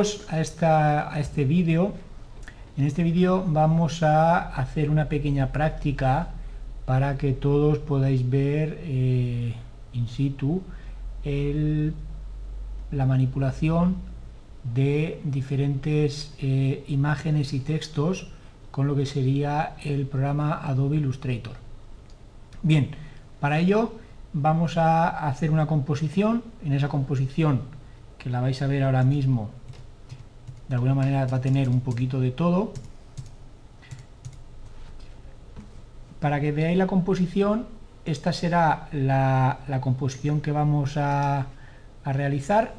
A este vídeo. En este vídeo vamos a hacer una pequeña práctica para que todos podáis ver eh, in situ la manipulación de diferentes eh, imágenes y textos con lo que sería el programa Adobe Illustrator. Bien, para ello vamos a hacer una composición. En esa composición, que la vais a ver ahora mismo, de alguna manera va a tener un poquito de todo. Para que veáis la composición, esta será la, composición que vamos a, realizar.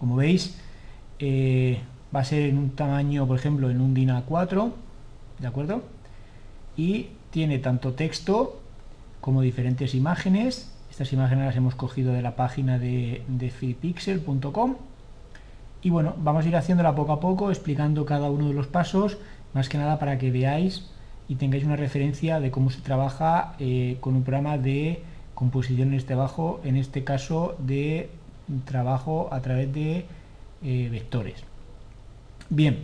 Como veis, eh, va a ser en un tamaño, por ejemplo, en un DIN A4, ¿de acuerdo? Y tiene tanto texto como diferentes imágenes. Estas imágenes las hemos cogido de la página de, de freepixel.com. Y bueno, vamos a ir haciéndola poco a poco, explicando cada uno de los pasos, más que nada para que veáis y tengáis una referencia de cómo se trabaja eh, con un programa de composición en este bajo, en este caso de trabajo a través de eh, vectores. Bien,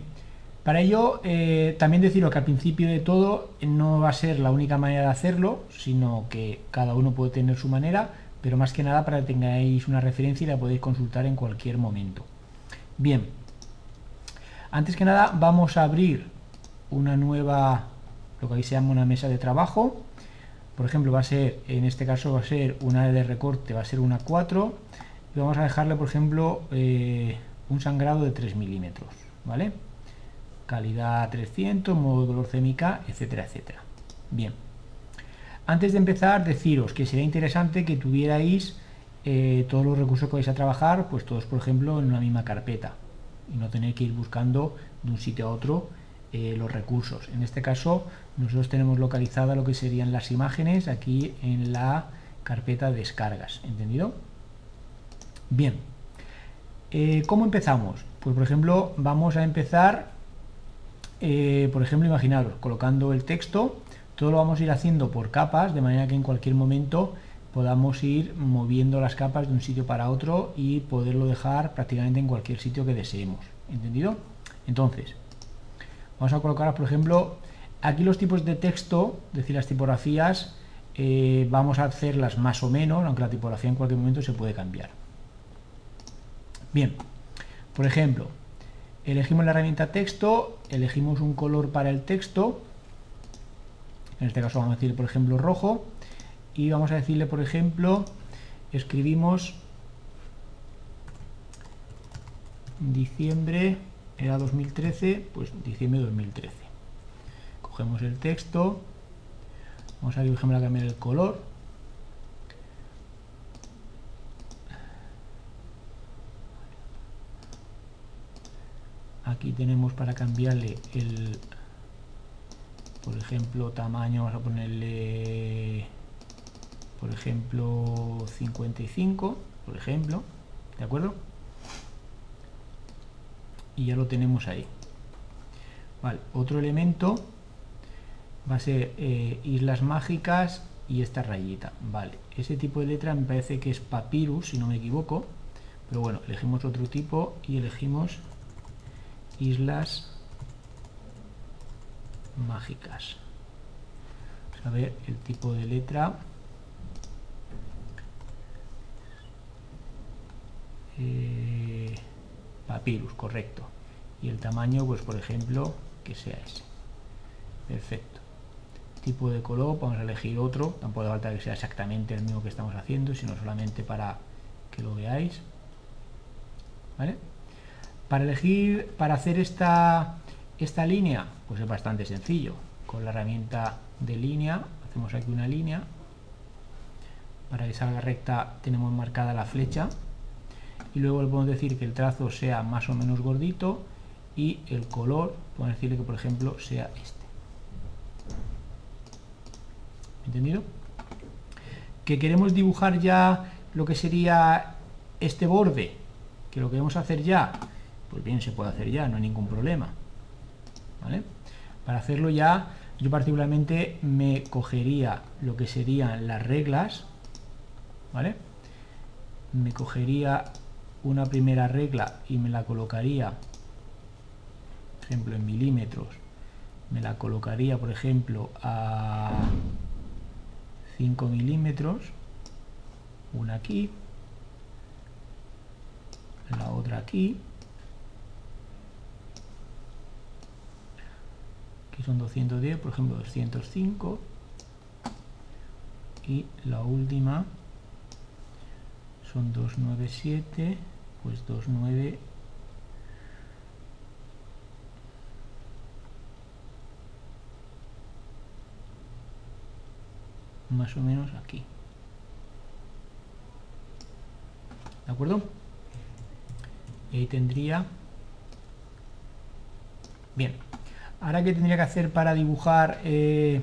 para ello, eh, también deciros que al principio de todo no va a ser la única manera de hacerlo, sino que cada uno puede tener su manera, pero más que nada para que tengáis una referencia y la podéis consultar en cualquier momento. Bien, antes que nada vamos a abrir una nueva, lo que ahí se llama una mesa de trabajo. Por ejemplo, va a ser, en este caso va a ser una de recorte, va a ser una 4. Y vamos a dejarle, por ejemplo, eh, un sangrado de 3 milímetros, ¿vale? calidad 300, modo dolor CMYK, etcétera, etcétera. Bien. Antes de empezar, deciros que sería interesante que tuvierais eh, todos los recursos que vais a trabajar, pues todos, por ejemplo, en una misma carpeta y no tener que ir buscando de un sitio a otro eh, los recursos. En este caso, nosotros tenemos localizada lo que serían las imágenes aquí en la carpeta descargas, ¿entendido? Bien, eh, ¿cómo empezamos? Pues por ejemplo, vamos a empezar por ejemplo, imaginaros, colocando el texto, todo lo vamos a ir haciendo por capas, de manera que en cualquier momento podamos ir moviendo las capas de un sitio para otro y poderlo dejar prácticamente en cualquier sitio que deseemos. ¿Entendido? Entonces, vamos a colocar, por ejemplo, aquí los tipos de texto, es decir, las tipografías, eh, vamos a hacerlas más o menos, aunque la tipografía en cualquier momento se puede cambiar. Bien, por ejemplo, elegimos la herramienta texto, elegimos un color para el texto, en este caso vamos a decir por ejemplo rojo, y vamos a decirle por ejemplo, escribimos diciembre, era 2013, pues diciembre 2013. Cogemos el texto, vamos a, por a cambiar el color, aquí tenemos para cambiarle el por ejemplo tamaño vamos a ponerle por ejemplo 55 por ejemplo de acuerdo y ya lo tenemos ahí vale, otro elemento va a ser eh, islas mágicas y esta rayita vale ese tipo de letra me parece que es papyrus si no me equivoco pero bueno elegimos otro tipo y elegimos islas mágicas. A ver el tipo de letra. Eh, papyrus, correcto. Y el tamaño, pues por ejemplo, que sea ese. Perfecto. Tipo de color, vamos a elegir otro. Tampoco hace falta que sea exactamente el mismo que estamos haciendo, sino solamente para que lo veáis. ¿Vale? Para elegir, para hacer esta, esta línea, pues es bastante sencillo. Con la herramienta de línea, hacemos aquí una línea. Para que salga recta tenemos marcada la flecha. Y luego le podemos decir que el trazo sea más o menos gordito y el color, podemos decirle que por ejemplo sea este. ¿Entendido? Que queremos dibujar ya lo que sería este borde, que lo queremos hacer ya pues bien, se puede hacer ya, no hay ningún problema. ¿Vale? Para hacerlo ya, yo particularmente me cogería lo que serían las reglas, ¿vale? Me cogería una primera regla y me la colocaría, por ejemplo, en milímetros, me la colocaría, por ejemplo, a 5 milímetros, una aquí, la otra aquí, aquí son 210, por ejemplo 205, y la última son 297, pues 29 más o menos aquí. ¿De acuerdo? Y ahí tendría... Bien. Ahora, ¿qué tendría que hacer para dibujar eh,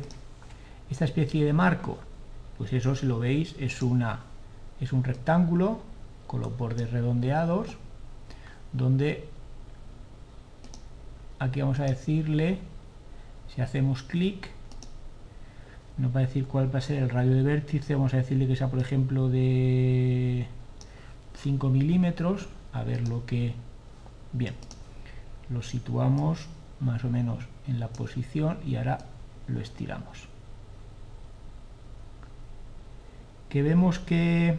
esta especie de marco? Pues eso, si lo veis, es, una, es un rectángulo con los bordes redondeados, donde aquí vamos a decirle, si hacemos clic, nos va a decir cuál va a ser el radio de vértice, vamos a decirle que sea por ejemplo de 5 milímetros, a ver lo que... Bien, lo situamos más o menos en la posición y ahora lo estiramos. Que vemos que,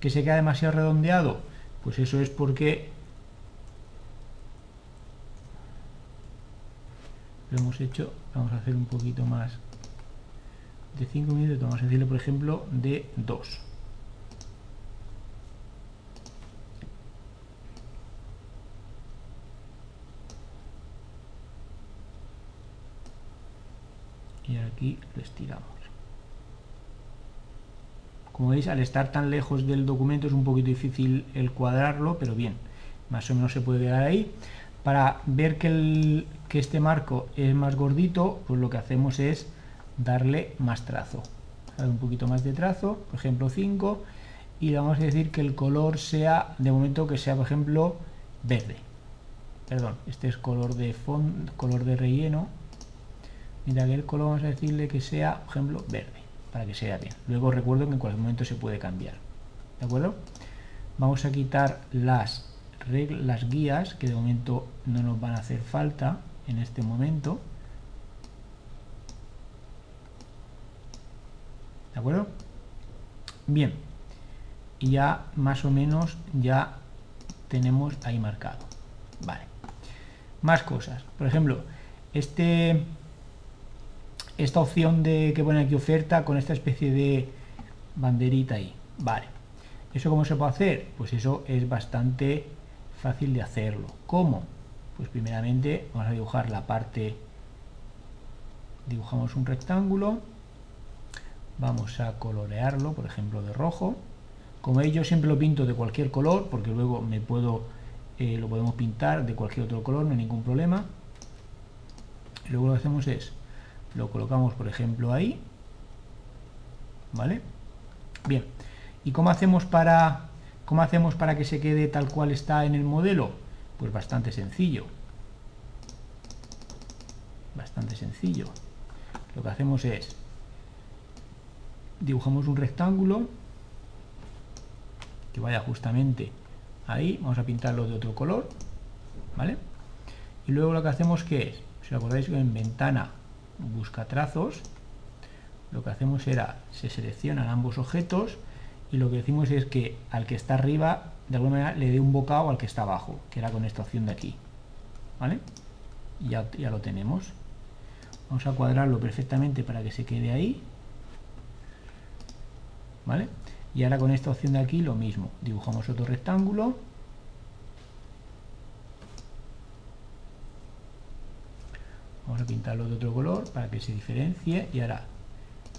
que se queda demasiado redondeado, pues eso es porque lo hemos hecho, vamos a hacer un poquito más de 5 minutos, vamos a decirle por ejemplo de 2. Y aquí lo estiramos. Como veis, al estar tan lejos del documento es un poquito difícil el cuadrarlo, pero bien, más o menos se puede quedar ahí. Para ver que, este marco es más gordito, pues lo que hacemos es darle más trazo. Un poquito más de trazo, por ejemplo 5, y vamos a decir que el color sea, de momento que sea, por ejemplo, verde. Perdón, este es color de fondo, color de relleno. Mira que el color vamos a decirle que sea, por ejemplo, verde, para que sea bien. Luego recuerdo que en cualquier momento se puede cambiar. ¿De acuerdo? Vamos a quitar las, las guías, que de momento no nos van a hacer falta en este momento. ¿De acuerdo? Bien. Y ya más o menos ya tenemos ahí marcado. Vale. Más cosas. Por ejemplo, este esta opción de que pone aquí oferta con esta especie de banderita ahí. Vale. ¿Eso cómo se puede hacer? Pues eso es bastante fácil de hacerlo. ¿Cómo? Pues primeramente vamos a dibujar la parte, dibujamos un rectángulo, vamos a colorearlo, por ejemplo, de rojo. Como veis, yo siempre lo pinto de cualquier color, porque luego me puedo, eh, lo podemos pintar de cualquier otro color, no hay ningún problema. Luego lo que hacemos es, lo colocamos, por ejemplo, ahí. ¿Vale? Bien. ¿Y cómo hacemos para, cómo hacemos para que se quede tal cual está en el modelo? Pues bastante sencillo. Bastante sencillo. Lo que hacemos es dibujamos un rectángulo que vaya justamente ahí, vamos a pintarlo de otro color, ¿vale? Y luego lo que hacemos que es, si os acordáis en ventana busca trazos, lo que hacemos era, se seleccionan ambos objetos y lo que decimos es que al que está arriba, de alguna manera le dé un bocado al que está abajo, que era con esta opción de aquí, ¿vale? Ya, ya lo tenemos. Vamos a cuadrarlo perfectamente para que se quede ahí ¿vale? Y ahora con esta opción de aquí lo mismo, dibujamos otro rectángulo, a pintarlo de otro color para que se diferencie y ahora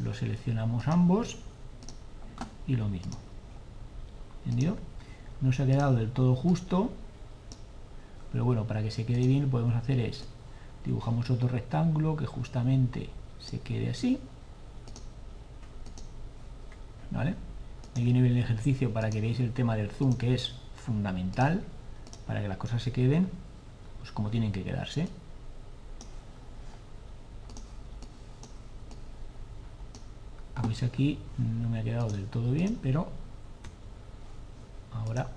lo seleccionamos ambos y lo mismo. ¿Entendido? No se ha quedado del todo justo, pero bueno, para que se quede bien lo que podemos hacer es dibujamos otro rectángulo que justamente se quede así ¿vale? Aquí viene el ejercicio para que veáis el tema del zoom que es fundamental para que las cosas se queden pues como tienen que quedarse. veis aquí no me ha quedado del todo bien, pero ahora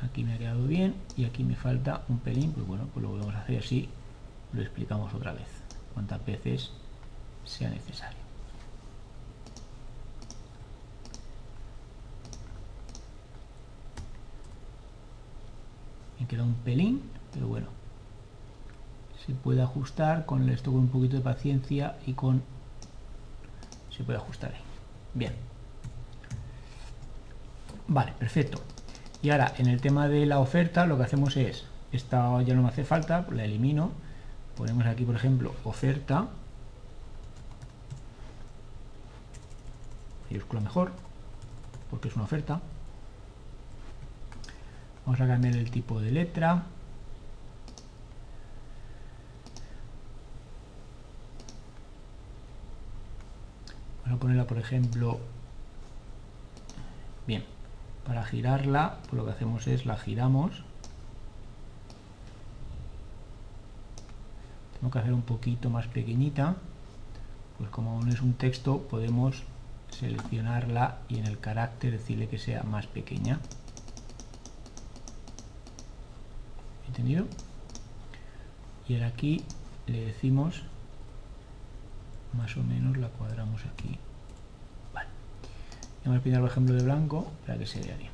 aquí me ha quedado bien y aquí me falta un pelín, pues bueno, pues lo volvemos a hacer así, lo explicamos otra vez, cuantas veces sea necesario. Me queda un pelín, pero bueno, se puede ajustar con esto con un poquito de paciencia y con se puede ajustar ahí. Bien. Vale, perfecto. Y ahora, en el tema de la oferta, lo que hacemos es, esta ya no me hace falta, la elimino. Ponemos aquí, por ejemplo, oferta. Mayúscula mejor, porque es una oferta. Vamos a cambiar el tipo de letra. Ponerla, por ejemplo, bien, para girarla, pues lo que hacemos es la giramos. Tengo que hacer un poquito más pequeñita, pues como no es un texto, podemos seleccionarla y en el carácter decirle que sea más pequeña. ¿Entendido? Y ahora aquí le decimos más o menos la cuadramos aquí vamos a pintar el ejemplo de blanco para que se vea bien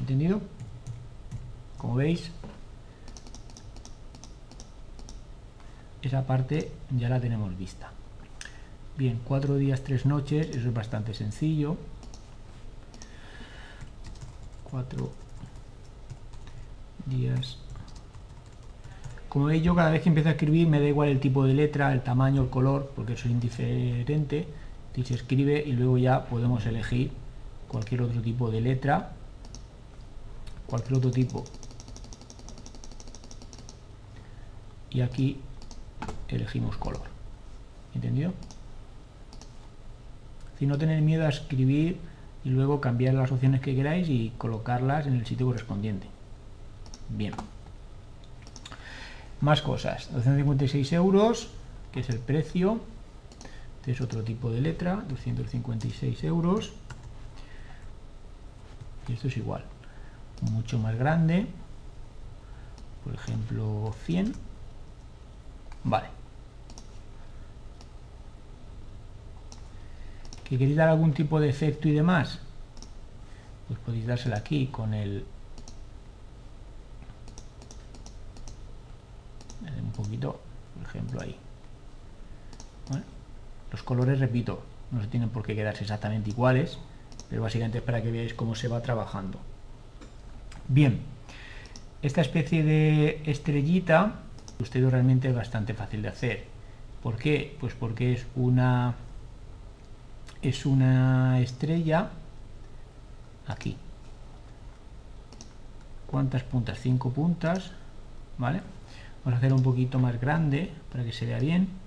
¿entendido? como veis esa parte ya la tenemos vista bien, cuatro días, tres noches eso es bastante sencillo cuatro días como veis yo cada vez que empiezo a escribir me da igual el tipo de letra, el tamaño, el color, porque eso es indiferente. Se escribe y luego ya podemos elegir cualquier otro tipo de letra, cualquier otro tipo. Y aquí elegimos color. ¿Entendido? Si no tener miedo a escribir y luego cambiar las opciones que queráis y colocarlas en el sitio correspondiente. Bien. Más cosas, 256 euros, que es el precio. Este es otro tipo de letra, 256 euros. Y esto es igual, mucho más grande. Por ejemplo, 100. Vale. ¿Que queréis dar algún tipo de efecto y demás? Pues podéis dársela aquí con el un poquito, por ejemplo ahí. Los colores, repito, no se tienen por qué quedarse exactamente iguales, pero básicamente es para que veáis cómo se va trabajando. Bien, esta especie de estrellita, usted realmente es bastante fácil de hacer. ¿Por qué? Pues porque es una es una estrella aquí. ¿Cuántas puntas? Cinco puntas, ¿vale? Vamos a hacer un poquito más grande para que se vea bien.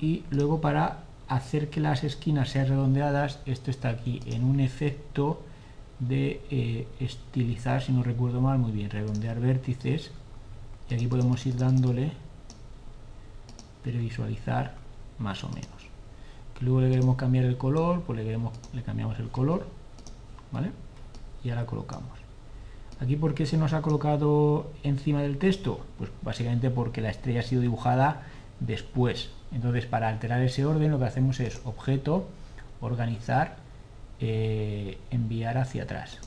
Y luego para hacer que las esquinas sean redondeadas, esto está aquí en un efecto de eh, estilizar, si no recuerdo mal, muy bien, redondear vértices. Y aquí podemos ir dándole, pero visualizar más o menos. Que luego le queremos cambiar el color, pues le, queremos, le cambiamos el color, ¿vale? Y ahora colocamos. Aquí, ¿por qué se nos ha colocado encima del texto? Pues básicamente porque la estrella ha sido dibujada después. Entonces, para alterar ese orden, lo que hacemos es objeto, organizar, eh, enviar hacia atrás.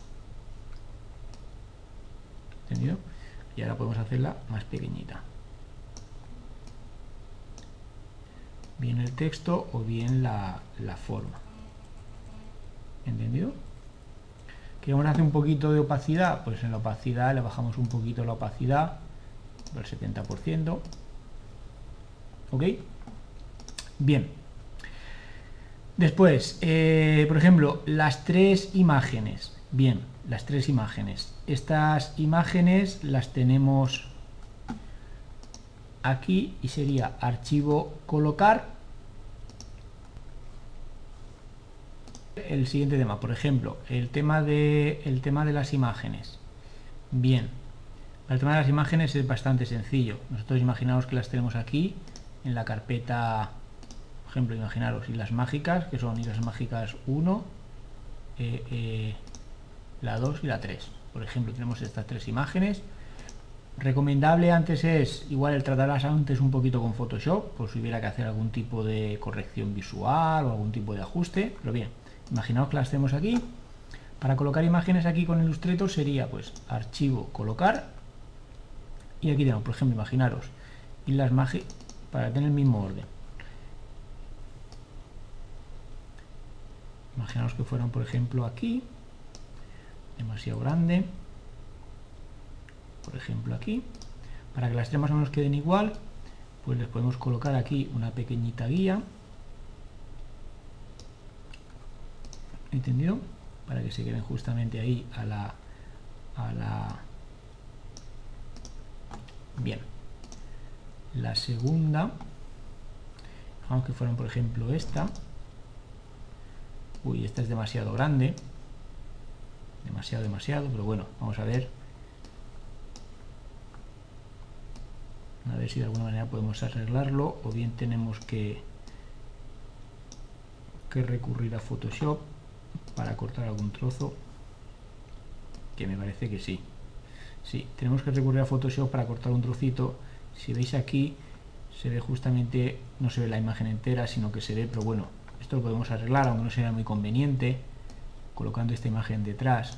¿Entendido? Y ahora podemos hacerla más pequeñita. Bien el texto o bien la, forma. ¿Entendido? ¿Queremos hacer un poquito de opacidad? Pues en la opacidad le bajamos un poquito la opacidad, del 70%. ¿Ok? Bien. Después, eh, por ejemplo, las tres imágenes. Bien, las tres imágenes. Estas imágenes las tenemos aquí y sería archivo colocar el siguiente tema, por ejemplo, el tema de, el tema de las imágenes. Bien, el tema de las imágenes es bastante sencillo. Nosotros imaginamos que las tenemos aquí en la carpeta, ejemplo, imaginaros las Mágicas, que son Islas Mágicas 1, eh, eh, la 2 y la 3. Por ejemplo, tenemos estas tres imágenes. Recomendable antes es, igual el tratarlas antes un poquito con Photoshop, por si hubiera que hacer algún tipo de corrección visual o algún tipo de ajuste. Pero bien, imaginaos que las tenemos aquí. Para colocar imágenes aquí con Illustrator sería pues archivo, colocar. Y aquí tenemos, por ejemplo, imaginaros, y las mágicas para tener el mismo orden. Imaginaos que fueran, por ejemplo, aquí, demasiado grande, por ejemplo aquí, para que las tres más o menos queden igual, pues les podemos colocar aquí una pequeñita guía, ¿entendido? Para que se queden justamente ahí a la... A la... Bien. La segunda, aunque fueran por ejemplo esta, Uy, esta es demasiado grande. Demasiado, demasiado, pero bueno, vamos a ver. A ver si de alguna manera podemos arreglarlo o bien tenemos que, que recurrir a Photoshop para cortar algún trozo. Que me parece que sí. Sí, tenemos que recurrir a Photoshop para cortar un trocito. Si veis aquí, se ve justamente, no se ve la imagen entera, sino que se ve, pero bueno, lo podemos arreglar, aunque no sea muy conveniente, colocando esta imagen detrás.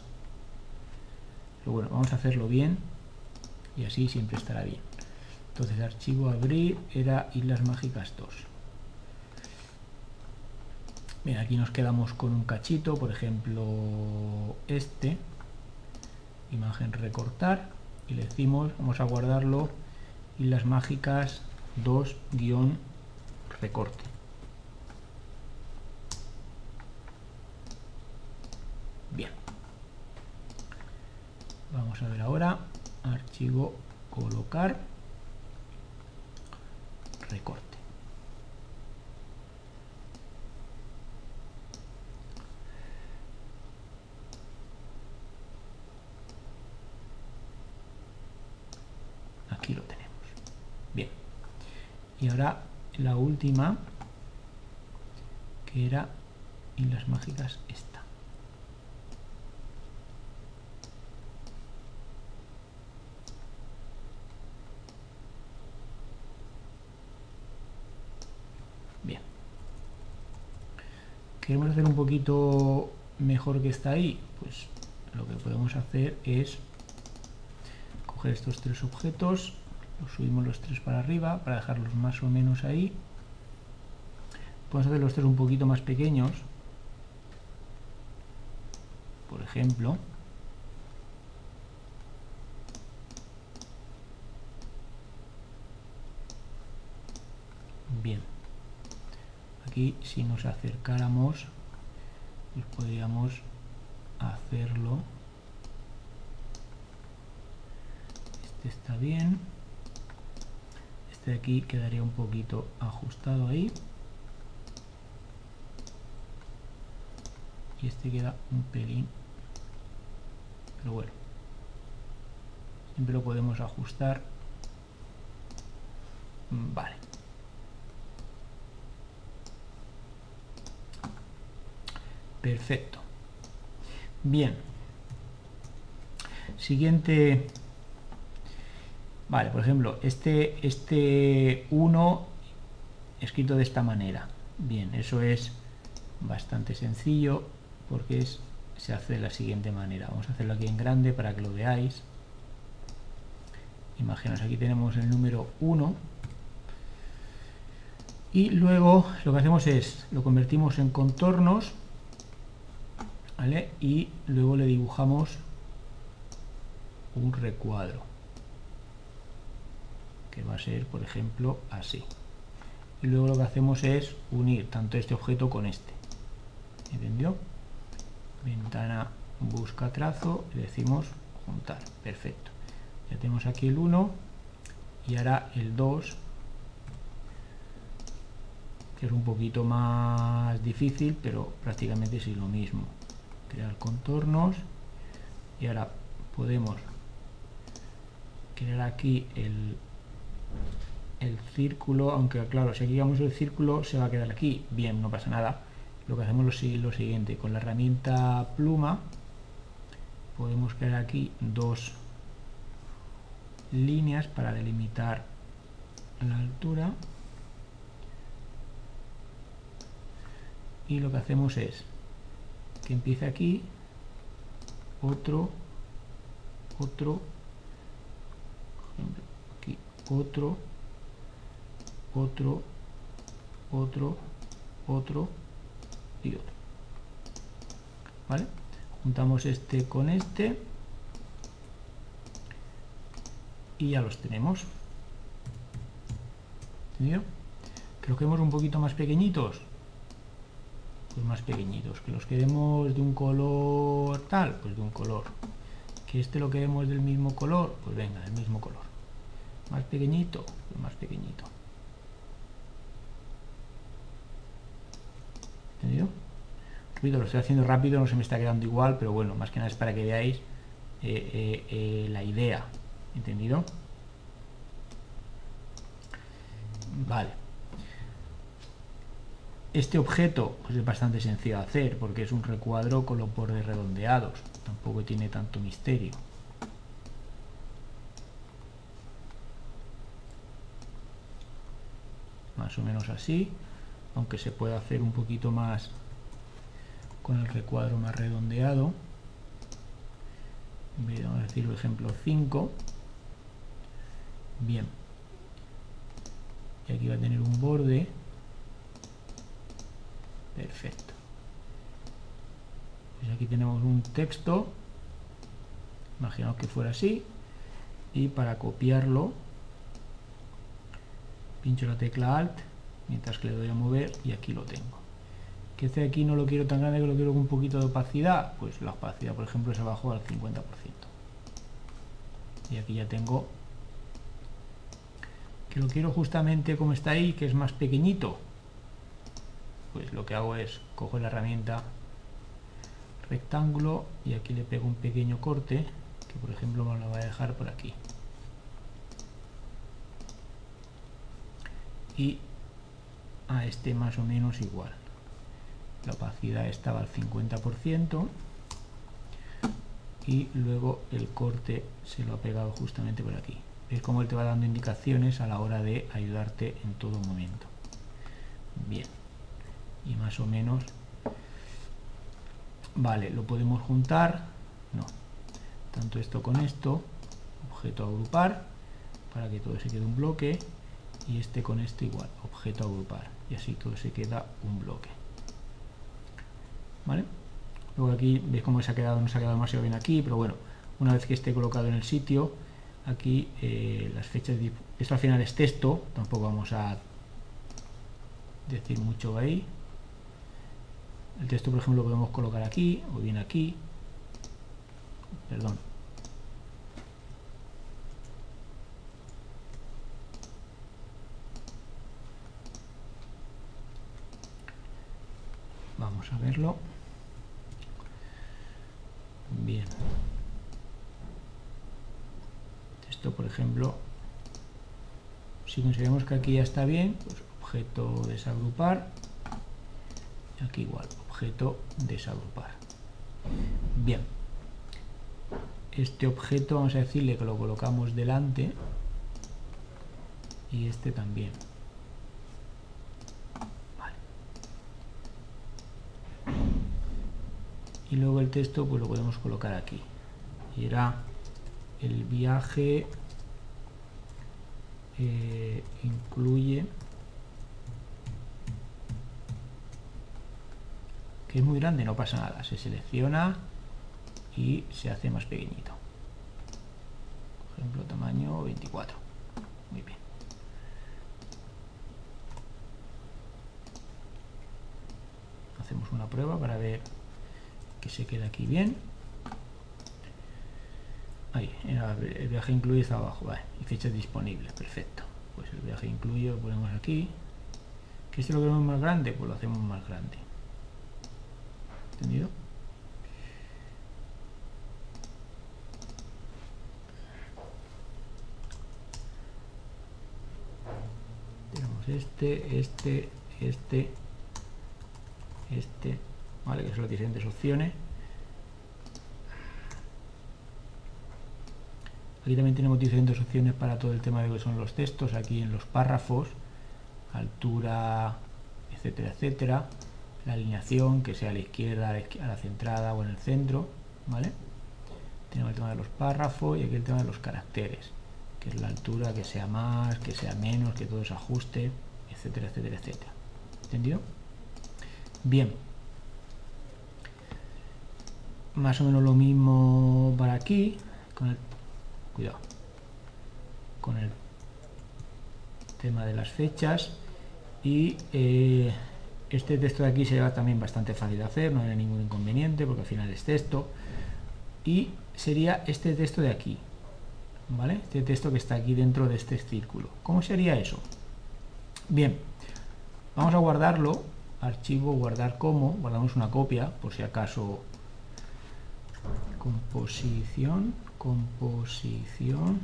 Pero bueno, vamos a hacerlo bien y así siempre estará bien. Entonces, archivo abrir era Islas Mágicas 2. Bien, aquí nos quedamos con un cachito, por ejemplo, este. Imagen recortar y le decimos, vamos a guardarlo, Islas Mágicas 2 recorte. Vamos a ver ahora. Archivo colocar. Recorte. Aquí lo tenemos. Bien. Y ahora la última que era y las mágicas esta queremos hacer un poquito mejor que está ahí, pues lo que podemos hacer es coger estos tres objetos, los subimos los tres para arriba para dejarlos más o menos ahí. Podemos hacer los tres un poquito más pequeños, por ejemplo. Bien aquí si nos acercáramos pues podríamos hacerlo. Este está bien. Este de aquí quedaría un poquito ajustado ahí. Y este queda un pelín pero bueno siempre lo podemos ajustar. Vale Perfecto. Bien. Siguiente. Vale, por ejemplo, este, este 1 escrito de esta manera. Bien, eso es bastante sencillo porque es, se hace de la siguiente manera. Vamos a hacerlo aquí en grande para que lo veáis. Imaginaos, aquí tenemos el número 1 y luego lo que hacemos es, lo convertimos en contornos y luego le dibujamos un recuadro que va a ser por ejemplo así. Y luego lo que hacemos es unir tanto este objeto con este ¿entendió? ventana busca trazo le decimos juntar, perfecto. Ya tenemos aquí el 1 y ahora el 2 que es un poquito más difícil pero prácticamente es lo mismo crear contornos y ahora podemos crear aquí el, el círculo, aunque claro, si aquí el círculo se va a quedar aquí, bien, no pasa nada. Lo que hacemos es lo siguiente, con la herramienta pluma podemos crear aquí dos líneas para delimitar la altura y lo que hacemos es que empiece aquí otro otro aquí otro otro otro otro y otro. Vale juntamos este con este y ya los tenemos. ¿entendido? que lo queremos un poquito más pequeñitos pues más pequeñitos que los queremos de un color tal pues de un color. Que este lo queremos del mismo color pues venga del mismo color. Más pequeñito más pequeñito. ¿entendido? lo estoy haciendo rápido no se me está quedando igual pero bueno más que nada es para que veáis eh, eh, eh, la idea. ¿entendido? vale este objeto pues es bastante sencillo de hacer porque es un recuadro con los bordes redondeados. Tampoco tiene tanto misterio. Más o menos así aunque se puede hacer un poquito más con el recuadro más redondeado. Vamos a decir ejemplo 5 bien. Y aquí va a tener un borde perfecto. Pues aquí tenemos un texto. Imaginaos que fuera así. Y para copiarlo pincho la tecla alt mientras que le doy a mover y aquí lo tengo. Que este aquí no lo quiero tan grande que lo quiero con un poquito de opacidad. Pues la opacidad por ejemplo es abajo al 50% y aquí ya tengo que lo quiero justamente como está ahí que es más pequeñito pues lo que hago es cojo la herramienta rectángulo y aquí le pego un pequeño corte que por ejemplo me lo voy a dejar por aquí. Y a este más o menos igual. La opacidad estaba al 50% y luego el corte se lo ha pegado justamente por aquí. Es como él te va dando indicaciones a la hora de ayudarte en todo momento. Bien y más o menos vale lo podemos juntar no tanto esto con esto objeto agrupar para que todo se quede un bloque y este con este igual objeto agrupar y así todo se queda un bloque. ¿vale? luego aquí veis cómo se ha quedado no se ha quedado demasiado bien aquí pero bueno una vez que esté colocado en el sitio aquí eh, las fechas de, esto al final es texto tampoco vamos a decir mucho ahí el texto por ejemplo lo podemos colocar aquí o bien aquí. Perdón. Vamos a verlo. Bien. Esto por ejemplo si consideramos que aquí ya está bien pues objeto desagrupar aquí igual objeto desagrupar. Bien. Este objeto vamos a decirle que lo colocamos delante y este también. Y luego el texto pues lo podemos colocar aquí. Y era el viaje eh, incluye es muy grande no pasa nada. Se selecciona y se hace más pequeñito. Por ejemplo tamaño 24 muy bien. Hacemos una prueba para ver que se queda aquí bien. Ahí, el viaje incluye está abajo vale, y fecha disponible, perfecto. Pues el viaje incluye lo ponemos aquí. Que si lo queremos más grande pues lo hacemos más grande ¿entendido? tenemos este, este, este este ¿vale? que son las diferentes opciones Aquí también tenemos diferentes opciones para todo el tema de lo que son los textos, aquí en los párrafos, altura, etcétera, etcétera. La alineación, que sea a la izquierda, a la centrada o en el centro, ¿vale? Tenemos el tema de los párrafos y aquí el tema de los caracteres, que es la altura, que sea más, que sea menos, que todo se ajuste, etcétera, etcétera, etcétera. ¿Entendido? Bien. Más o menos lo mismo para aquí, con el cuidado con el tema de las fechas y eh, este texto de aquí será también bastante fácil de hacer, no hay ningún inconveniente porque al final es texto y sería este texto de aquí ¿vale? este texto que está aquí dentro de este círculo ¿cómo sería eso? bien, vamos a guardarlo archivo, guardar como guardamos una copia por si acaso composición composición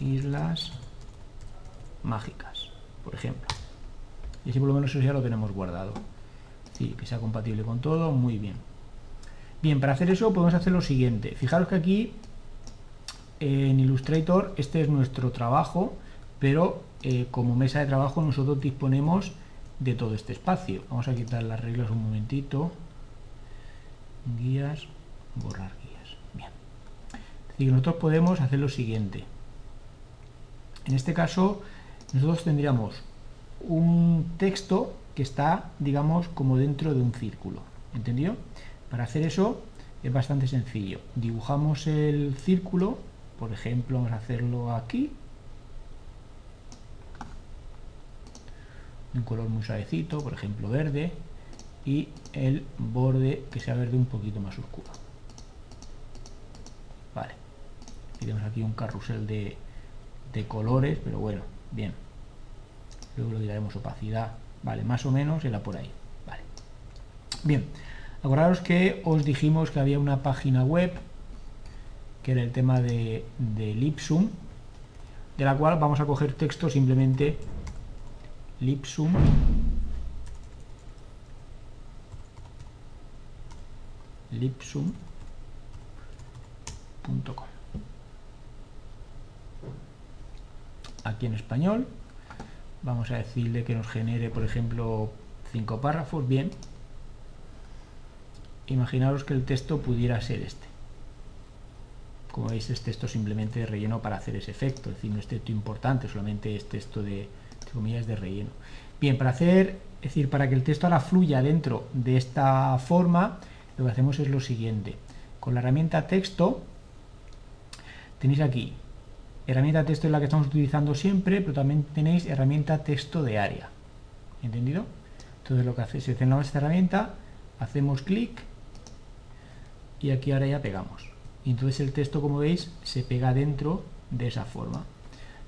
islas mágicas, por ejemplo. Y así por lo menos eso ya lo tenemos guardado. Sí, que sea compatible con todo, muy bien. Bien, para hacer eso podemos hacer lo siguiente. Fijaros que aquí en Illustrator este es nuestro trabajo, pero eh, como mesa de trabajo nosotros disponemos de todo este espacio. Vamos a quitar las reglas un momentito. Guías, borrar y nosotros podemos hacer lo siguiente. En este caso, nosotros tendríamos un texto que está, digamos, como dentro de un círculo. ¿Entendido? Para hacer eso es bastante sencillo. Dibujamos el círculo, por ejemplo, vamos a hacerlo aquí. un color muy suavecito, por ejemplo verde, y el borde que sea verde un poquito más oscuro. Vale tenemos aquí un carrusel de, colores, pero bueno, bien. Luego le daremos opacidad, vale, más o menos era por ahí, vale. Bien, acordaros que os dijimos que había una página web que era el tema de, de Lipsum, de la cual vamos a coger texto simplemente Lipsum lipsum.com aquí en español. Vamos a decirle que nos genere, por ejemplo, cinco párrafos. Bien. Imaginaros que el texto pudiera ser este. Como veis, es texto simplemente de relleno para hacer ese efecto. Es decir, no es texto importante, solamente es texto de, comillas, de relleno. Bien, para hacer, es decir, para que el texto ahora fluya dentro de esta forma, lo que hacemos es lo siguiente. Con la herramienta texto, tenéis aquí Herramienta texto es la que estamos utilizando siempre, pero también tenéis herramienta texto de área. ¿Entendido? Entonces lo que hace, seleccionamos esta herramienta, hacemos clic y aquí ahora ya pegamos. Y entonces el texto, como veis, se pega dentro de esa forma.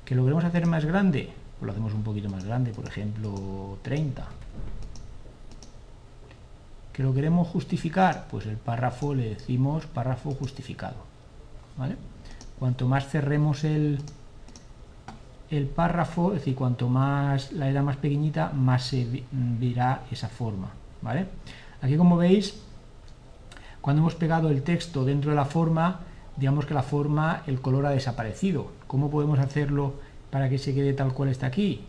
¿Que lo queremos hacer más grande? Pues lo hacemos un poquito más grande, por ejemplo 30. ¿Que lo queremos justificar? Pues el párrafo le decimos párrafo justificado. ¿Vale? Cuanto más cerremos el, el párrafo, es decir, cuanto más la era más pequeñita, más se verá esa forma, ¿vale? Aquí como veis, cuando hemos pegado el texto dentro de la forma, digamos que la forma, el color ha desaparecido. ¿Cómo podemos hacerlo para que se quede tal cual está aquí?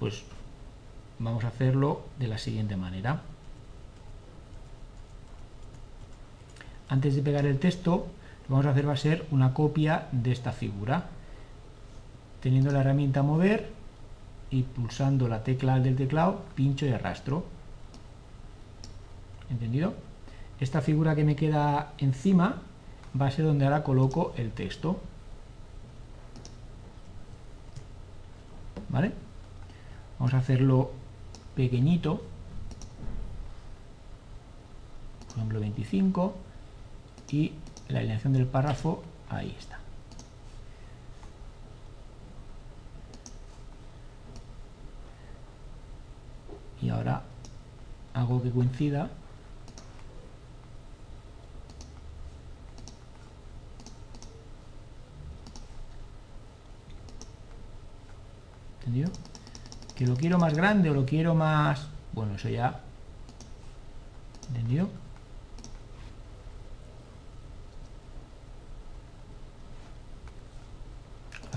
Pues vamos a hacerlo de la siguiente manera. Antes de pegar el texto, vamos a hacer va a ser una copia de esta figura. Teniendo la herramienta mover y pulsando la tecla del teclado, pincho y arrastro. ¿Entendido? Esta figura que me queda encima va a ser donde ahora coloco el texto. ¿Vale? Vamos a hacerlo pequeñito. Por ejemplo 25 y la alineación del párrafo, ahí está. Y ahora hago que coincida ¿Entendido? Que lo quiero más grande o lo quiero más... Bueno, eso ya... ¿Entendido?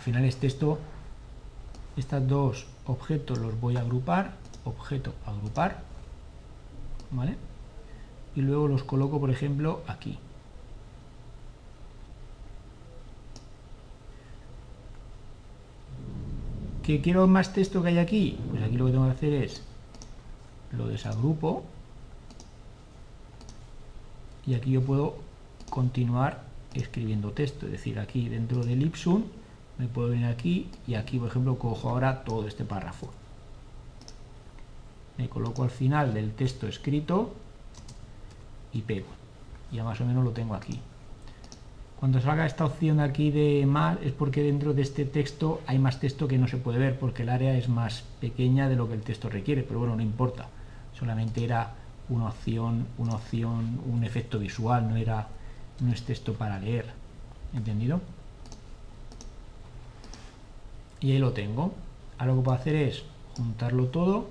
Final este esto, estos dos objetos los voy a agrupar, objeto agrupar, ¿vale? Y luego los coloco, por ejemplo, aquí. ¿Que quiero más texto que hay aquí? Pues aquí lo que tengo que hacer es lo desagrupo y aquí yo puedo continuar escribiendo texto, es decir, aquí dentro del Ipsum me puedo venir aquí y aquí, por ejemplo, cojo ahora todo este párrafo. Me coloco al final del texto escrito y pego. Ya más o menos lo tengo aquí. Cuando salga esta opción aquí de más es porque dentro de este texto hay más texto que no se puede ver porque el área es más pequeña de lo que el texto requiere, pero bueno, no importa. Solamente era una opción, una opción, un efecto visual, no era no es texto para leer. ¿Entendido? Y ahí lo tengo. Ahora lo que puedo hacer es juntarlo todo,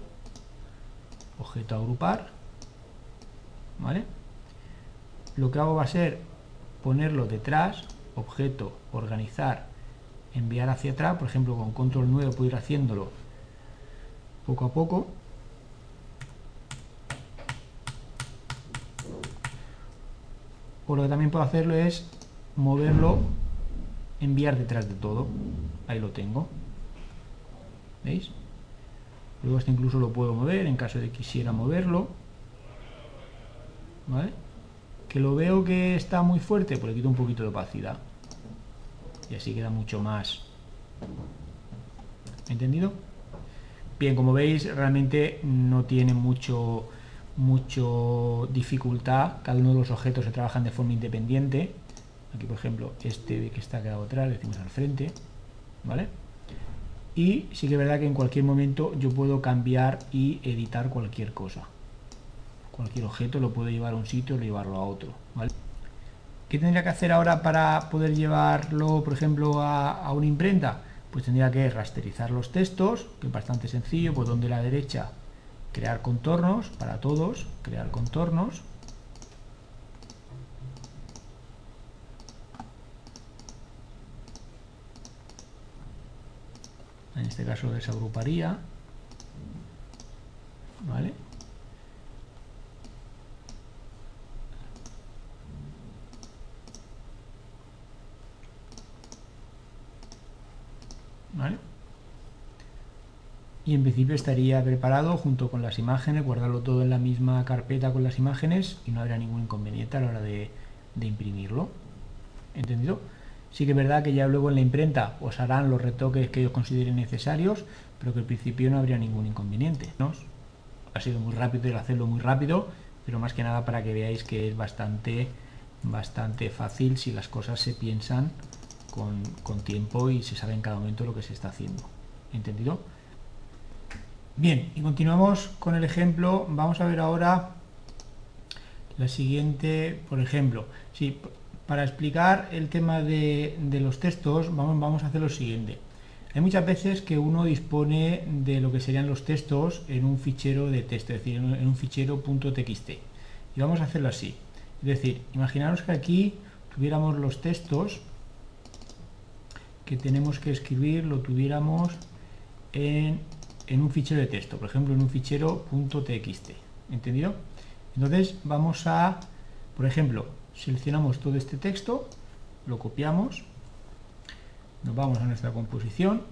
objeto agrupar, ¿vale? Lo que hago va a ser ponerlo detrás, objeto, organizar, enviar hacia atrás, por ejemplo con control 9 puedo ir haciéndolo poco a poco. O lo que también puedo hacerlo es moverlo, enviar detrás de todo. Ahí lo tengo. ¿Veis? Luego este incluso lo puedo mover en caso de quisiera moverlo. ¿Vale? Que lo veo que está muy fuerte, pues le quito un poquito de opacidad. Y así queda mucho más. ¿Entendido? Bien, como veis, realmente no tiene mucho mucho dificultad, cada uno de los objetos se trabajan de forma independiente. Aquí, por ejemplo, este que está quedado atrás, le decimos al frente, ¿vale? Y sí que es verdad que en cualquier momento yo puedo cambiar y editar cualquier cosa. Cualquier objeto lo puedo llevar a un sitio o llevarlo a otro. ¿Qué tendría que hacer ahora para poder llevarlo, por ejemplo, a, a una imprenta? Pues tendría que rasterizar los textos, que es bastante sencillo, pues donde la derecha crear contornos para todos, crear contornos. En este caso desagruparía. ¿Vale? ¿Vale? y en principio estaría preparado junto con las imágenes, guardarlo todo en la misma carpeta con las imágenes y no habrá ningún inconveniente a la hora de, imprimirlo. ¿Entendido? Sí que es verdad que ya luego en la imprenta os harán los retoques que ellos consideren necesarios, pero que al principio no habría ningún inconveniente. Ha sido muy rápido el hacerlo muy rápido, pero más que nada para que veáis que es bastante, bastante fácil si las cosas se piensan con, con tiempo y se sabe en cada momento lo que se está haciendo. ¿Entendido? Bien, y continuamos con el ejemplo. Vamos a ver ahora la siguiente, por ejemplo. Sí, para explicar el tema de, los textos, vamos, a hacer lo siguiente. Hay muchas veces que uno dispone de lo que serían los textos en un fichero de texto, es decir, en un fichero .txt. Y vamos a hacerlo así. Es decir, imaginaros que aquí tuviéramos los textos que tenemos que escribir, lo tuviéramos en en un fichero de texto, por ejemplo en un fichero .txt, ¿entendido? Entonces vamos a, por ejemplo, seleccionamos todo este texto, lo copiamos, nos vamos a nuestra composición,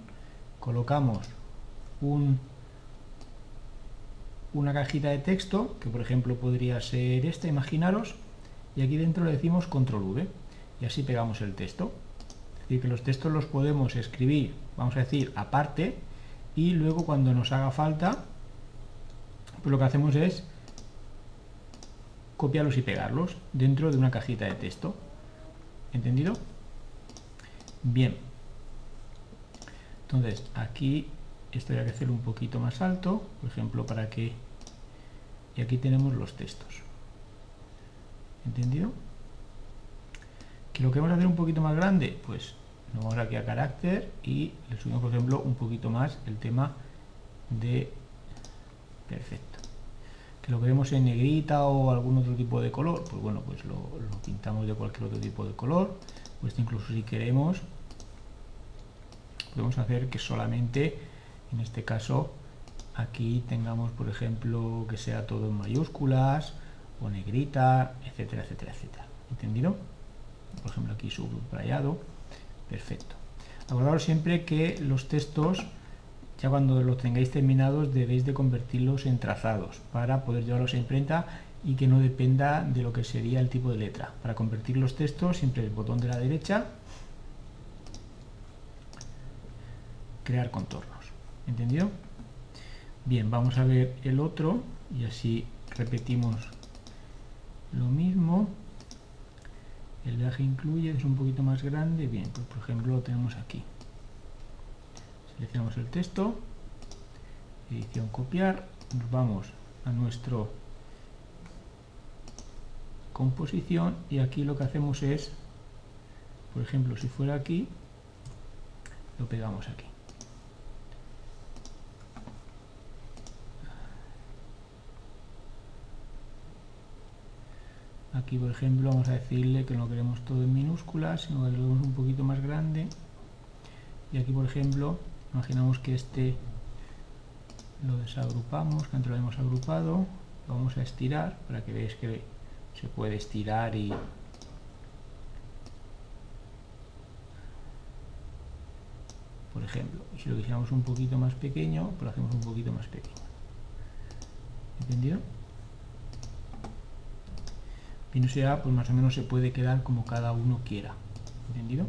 colocamos un, una cajita de texto, que por ejemplo podría ser esta, imaginaros, y aquí dentro le decimos control V, y así pegamos el texto. Es decir, que los textos los podemos escribir, vamos a decir, aparte, y luego cuando nos haga falta pues lo que hacemos es copiarlos y pegarlos dentro de una cajita de texto. ¿entendido? bien. Entonces aquí esto hay que hacerlo un poquito más alto por ejemplo para que y aquí tenemos los textos. ¿entendido? que lo que vamos a hacer un poquito más grande pues nos vamos aquí a carácter y le subimos por ejemplo un poquito más el tema de perfecto que lo vemos en negrita o algún otro tipo de color pues bueno pues lo, pintamos de cualquier otro tipo de color pues incluso si queremos podemos hacer que solamente, en este caso, aquí tengamos, por ejemplo, que sea todo en mayúsculas o negrita, etcétera, etcétera, etcétera. ¿Entendido? Por ejemplo, aquí subrayado. Perfecto. Acordaros siempre que los textos, ya cuando los tengáis terminados, debéis de convertirlos en trazados para poder llevarlos a imprenta y que no dependa de lo que sería el tipo de letra. Para convertir los textos, siempre el botón de la derecha, crear contornos. ¿Entendido? Bien, vamos a ver el otro y así repetimos lo mismo. El viaje incluye, es un poquito más grande. Bien, pues por ejemplo lo tenemos aquí. Seleccionamos el texto, edición copiar, nos vamos a nuestro composición y aquí lo que hacemos es, por ejemplo, si fuera aquí, lo pegamos aquí. Aquí, por ejemplo, vamos a decirle que no queremos todo en minúsculas, sino que lo queremos un poquito más grande. Y aquí, por ejemplo, imaginamos que este lo desagrupamos, que antes lo hemos agrupado, lo vamos a estirar para que veáis que se puede estirar y por ejemplo si lo quisiéramos un poquito más pequeño pues lo hacemos un poquito más pequeño ¿entendido? y no sea pues más o menos se puede quedar como cada uno quiera ¿entendido?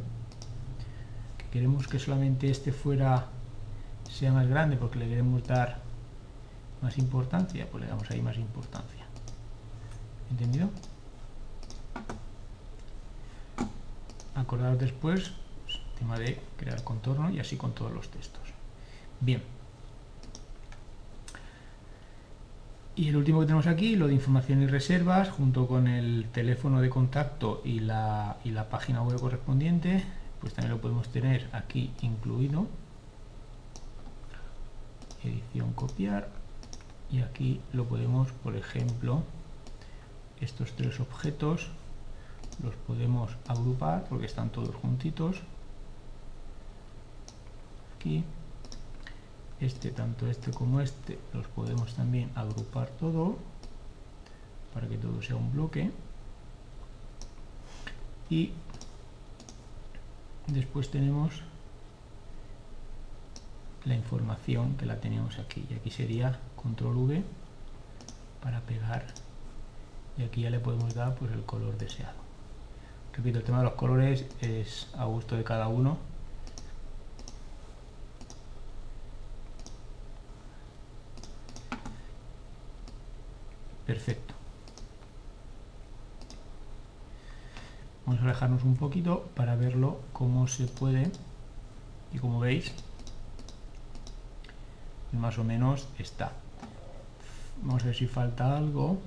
que queremos que solamente este fuera sea más grande porque le queremos dar más importancia pues le damos ahí más importancia ¿Entendido? Acordaros después tema de crear contorno y así con todos los textos. Bien. Y el último que tenemos aquí, lo de información y reservas, junto con el teléfono de contacto y la, y la página web correspondiente, pues también lo podemos tener aquí incluido. Edición copiar. Y aquí lo podemos, por ejemplo, estos tres objetos los podemos agrupar porque están todos juntitos aquí este tanto este como este los podemos también agrupar todo para que todo sea un bloque y después tenemos la información que la tenemos aquí. Y aquí sería control V para pegar. Y aquí ya le podemos dar pues el color deseado. Repito el tema de los colores es a gusto de cada uno. Perfecto. Vamos a alejarnos un poquito para verlo cómo se puede. Y como veis más o menos está. Vamos a ver si falta algo.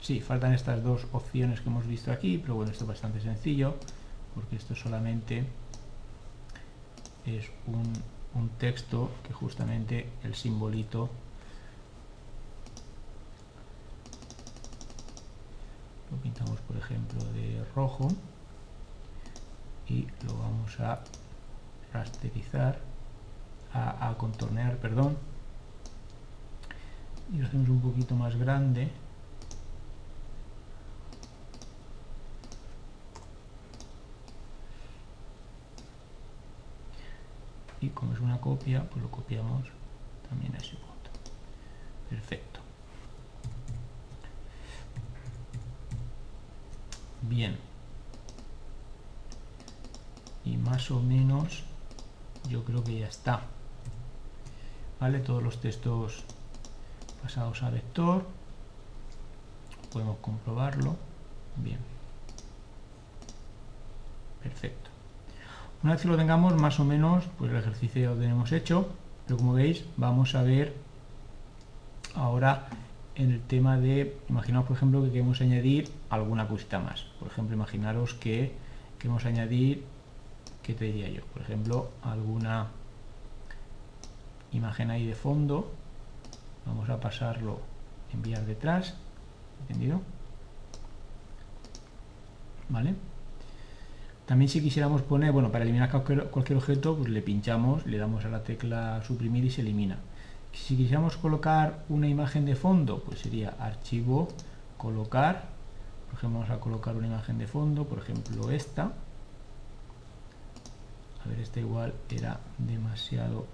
Sí, faltan estas dos opciones que hemos visto aquí, pero bueno, esto es bastante sencillo, porque esto solamente es un, texto que justamente el simbolito lo pintamos por ejemplo de rojo y lo vamos a rasterizar a, a contornear perdón y lo hacemos un poquito más grande. Y como es una copia pues lo copiamos también a ese punto. Perfecto. Bien. Y más o menos yo creo que ya está. Vale todos los textos pasados a vector podemos comprobarlo bien perfecto una vez que lo tengamos, más o menos, pues el ejercicio lo tenemos hecho, pero como veis, vamos a ver ahora en el tema de, imaginaos por ejemplo que queremos añadir alguna cosita más. Por ejemplo, imaginaros que queremos añadir, ¿qué te diría yo? Por ejemplo, alguna imagen ahí de fondo. Vamos a pasarlo, enviar detrás, ¿entendido? ¿Vale? También si quisiéramos poner, bueno, para eliminar cualquier, cualquier objeto, pues le pinchamos, le damos a la tecla suprimir y se elimina. Si quisiéramos colocar una imagen de fondo, pues sería archivo, colocar, por ejemplo, vamos a colocar una imagen de fondo, por ejemplo esta. A ver, esta igual era demasiado...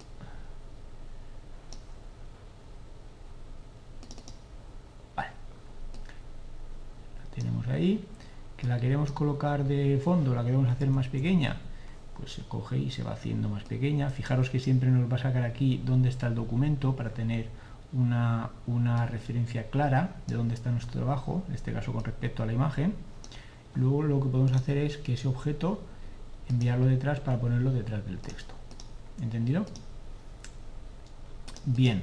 tenemos ahí. Que la queremos colocar de fondo, la queremos hacer más pequeña, pues se coge y se va haciendo más pequeña. Fijaros que siempre nos va a sacar aquí dónde está el documento para tener una, una, referencia clara de dónde está nuestro trabajo, en este caso con respecto a la imagen. Luego lo que podemos hacer es que ese objeto enviarlo detrás para ponerlo detrás del texto. ¿Entendido? Bien.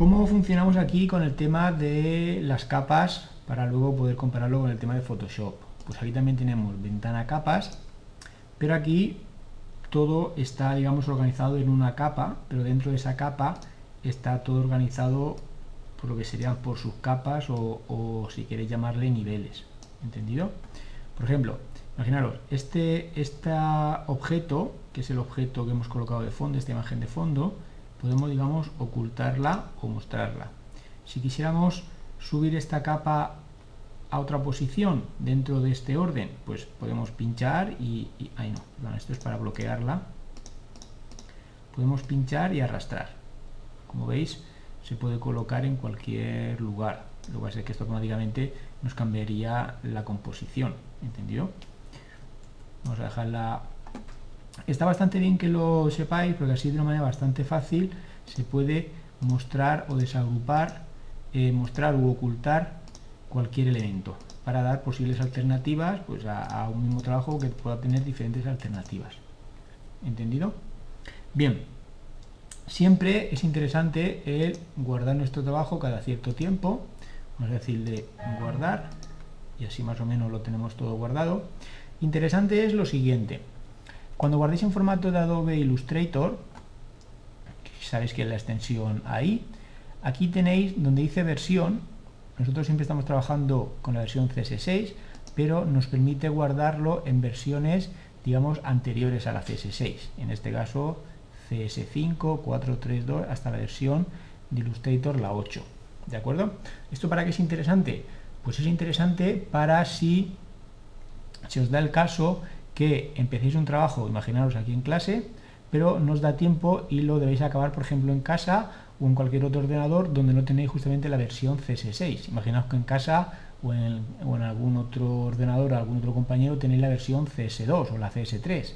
¿Cómo funcionamos aquí con el tema de las capas para luego poder compararlo con el tema de Photoshop? Pues aquí también tenemos ventana capas, pero aquí todo está, digamos, organizado en una capa, pero dentro de esa capa está todo organizado por lo que serían por sus capas o, si queréis llamarle niveles. ¿Entendido? Por ejemplo, imaginaros, este, este objeto, que es el objeto que hemos colocado de fondo, esta imagen de fondo, podemos, digamos, ocultarla o mostrarla. Si quisiéramos subir esta capa a otra posición dentro de este orden, pues podemos pinchar y, ahí no, esto es para bloquearla. Podemos pinchar y arrastrar. Como veis, se puede colocar en cualquier lugar. Lo que pasa es que esto automáticamente nos cambiaría la composición, ¿entendido? Vamos a dejarla... Está bastante bien que lo sepáis, porque así de una manera bastante fácil se puede mostrar o desagrupar, eh, mostrar u ocultar cualquier elemento para dar posibles alternativas pues, a, un mismo trabajo que pueda tener diferentes alternativas. ¿Entendido? Bien, siempre es interesante el guardar nuestro trabajo cada cierto tiempo. Vamos a decir de guardar y así más o menos lo tenemos todo guardado. Interesante es lo siguiente. Cuando guardéis en formato de Adobe Illustrator, sabéis que es la extensión ahí, aquí tenéis donde dice versión, nosotros siempre estamos trabajando con la versión CS6, pero nos permite guardarlo en versiones, digamos, anteriores a la CS6. En este caso, CS5, 432, hasta la versión de Illustrator la 8. ¿De acuerdo? ¿Esto para qué es interesante? Pues es interesante para si se os da el caso que empecéis un trabajo, imaginaros aquí en clase, pero no os da tiempo y lo debéis acabar, por ejemplo, en casa o en cualquier otro ordenador donde no tenéis justamente la versión CS6. Imaginaos que en casa o en, algún otro ordenador, algún otro compañero tenéis la versión CS2 o la CS3.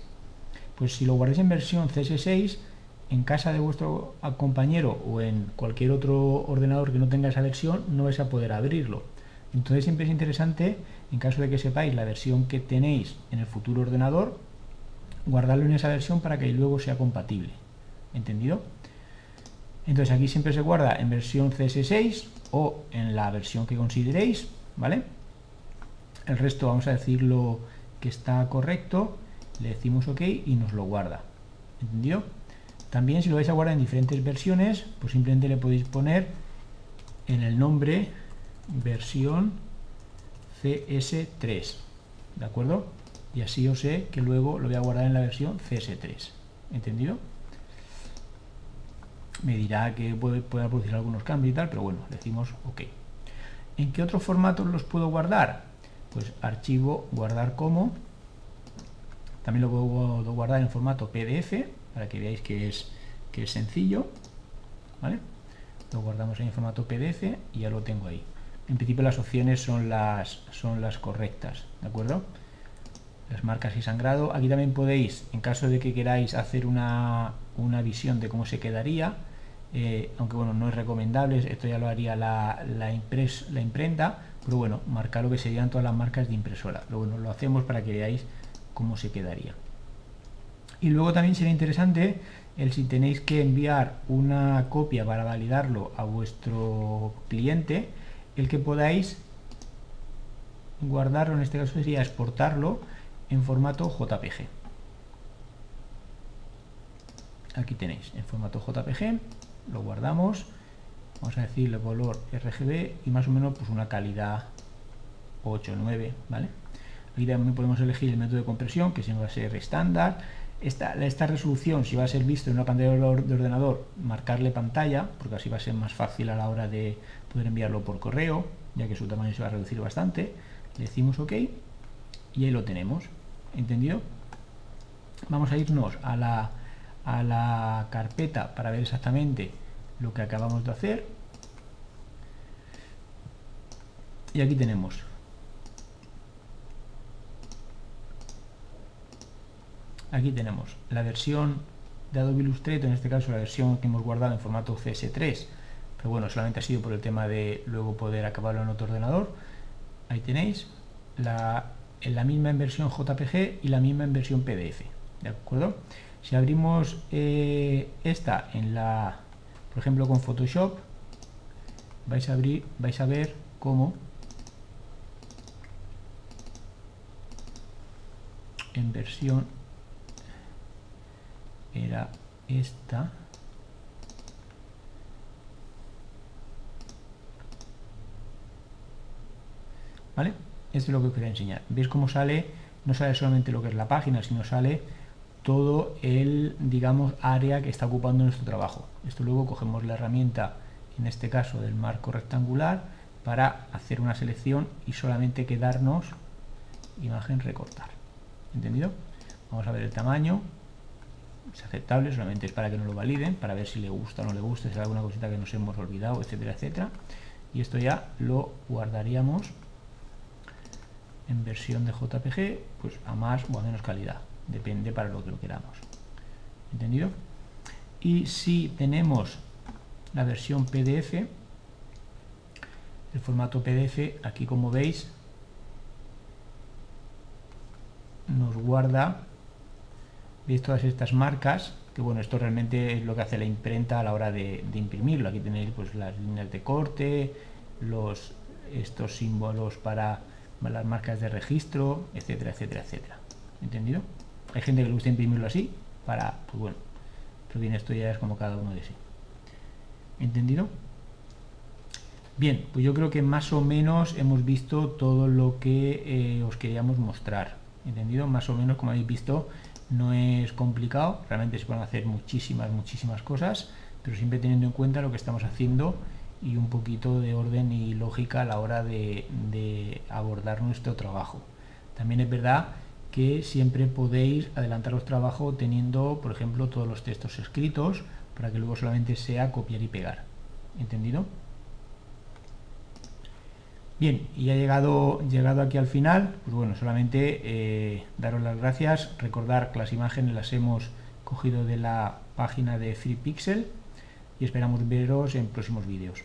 Pues si lo guardáis en versión CS6, en casa de vuestro compañero o en cualquier otro ordenador que no tenga esa versión, no vais a poder abrirlo. Entonces siempre es interesante, en caso de que sepáis la versión que tenéis en el futuro ordenador, guardarlo en esa versión para que luego sea compatible. ¿Entendido? Entonces aquí siempre se guarda en versión CS6 o en la versión que consideréis, ¿vale? El resto vamos a decirlo que está correcto, le decimos OK y nos lo guarda. ¿Entendido? También si lo vais a guardar en diferentes versiones, pues simplemente le podéis poner en el nombre versión CS3, ¿de acuerdo? Y así yo sé que luego lo voy a guardar en la versión CS3, ¿entendido? me dirá que puede, producir algunos cambios y tal, pero bueno, decimos OK. ¿En qué otros formatos los puedo guardar? Pues archivo, guardar como. También lo puedo guardar en formato PDF, para que veáis que es, que es sencillo. ¿vale? Lo guardamos en formato PDF y ya lo tengo ahí. En principio las opciones son las, son las correctas, ¿de acuerdo? Las marcas y sangrado. Aquí también podéis, en caso de que queráis hacer una, una visión de cómo se quedaría, eh, aunque bueno, no es recomendable, esto ya lo haría la, la, la imprenta, pero bueno, marcar lo que serían todas las marcas de impresora. Pero bueno, lo hacemos para que veáis cómo se quedaría. Y luego también sería interesante el si tenéis que enviar una copia para validarlo a vuestro cliente, el que podáis guardarlo, en este caso sería exportarlo en formato JPG. Aquí tenéis, en formato JPG, lo guardamos, vamos a decirle color RGB y más o menos pues una calidad 8 9, ¿vale? Aquí también podemos elegir el método de compresión, que siempre va a ser estándar. Esta, resolución, si va a ser visto en una pantalla de ordenador, marcarle pantalla, porque así va a ser más fácil a la hora de poder enviarlo por correo, ya que su tamaño se va a reducir bastante. Le decimos OK y ahí lo tenemos. ¿Entendido? Vamos a irnos a la, a la carpeta para ver exactamente lo que acabamos de hacer. Y aquí tenemos aquí tenemos la versión de Adobe Illustrator, en este caso la versión que hemos guardado en formato CS3, pero bueno, solamente ha sido por el tema de luego poder acabarlo en otro ordenador. Ahí tenéis la, la misma en versión JPG y la misma en versión PDF, ¿de acuerdo? Si abrimos eh, esta en la, por ejemplo con Photoshop, vais a abrir, vais a ver cómo en versión era esta ¿vale? Esto es lo que os quería enseñar. ¿Veis cómo sale? No sale solamente lo que es la página, sino sale todo el, digamos, área que está ocupando nuestro trabajo. Esto luego cogemos la herramienta, en este caso del marco rectangular, para hacer una selección y solamente quedarnos imagen recortar. ¿Entendido? Vamos a ver el tamaño, es aceptable, solamente es para que nos lo validen, para ver si le gusta o no le gusta, si hay alguna cosita que nos hemos olvidado, etcétera, etcétera. Y esto ya lo guardaríamos en versión de JPG, pues a más o a menos calidad, depende para lo que lo queramos. ¿Entendido? Y si tenemos la versión PDF, el formato PDF, aquí como veis, nos guarda veis todas estas marcas que bueno esto realmente es lo que hace la imprenta a la hora de, imprimirlo. Aquí tenéis pues las líneas de corte los estos símbolos para las marcas de registro etcétera etcétera etcétera. Entendido hay gente que le gusta imprimirlo así para pues bueno pero bien esto ya es como cada uno de sí. Entendido bien pues yo creo que más o menos hemos visto todo lo que eh, os queríamos mostrar. Entendido más o menos como habéis visto no es complicado, realmente se pueden hacer muchísimas, muchísimas cosas, pero siempre teniendo en cuenta lo que estamos haciendo y un poquito de orden y lógica a la hora de, abordar nuestro trabajo. También es verdad que siempre podéis adelantar los trabajos teniendo, por ejemplo, todos los textos escritos para que luego solamente sea copiar y pegar. ¿Entendido? Bien, y ha llegado, llegado aquí al final, pues bueno, solamente eh, daros las gracias, recordar que las imágenes las hemos cogido de la página de FreePixel y esperamos veros en próximos vídeos.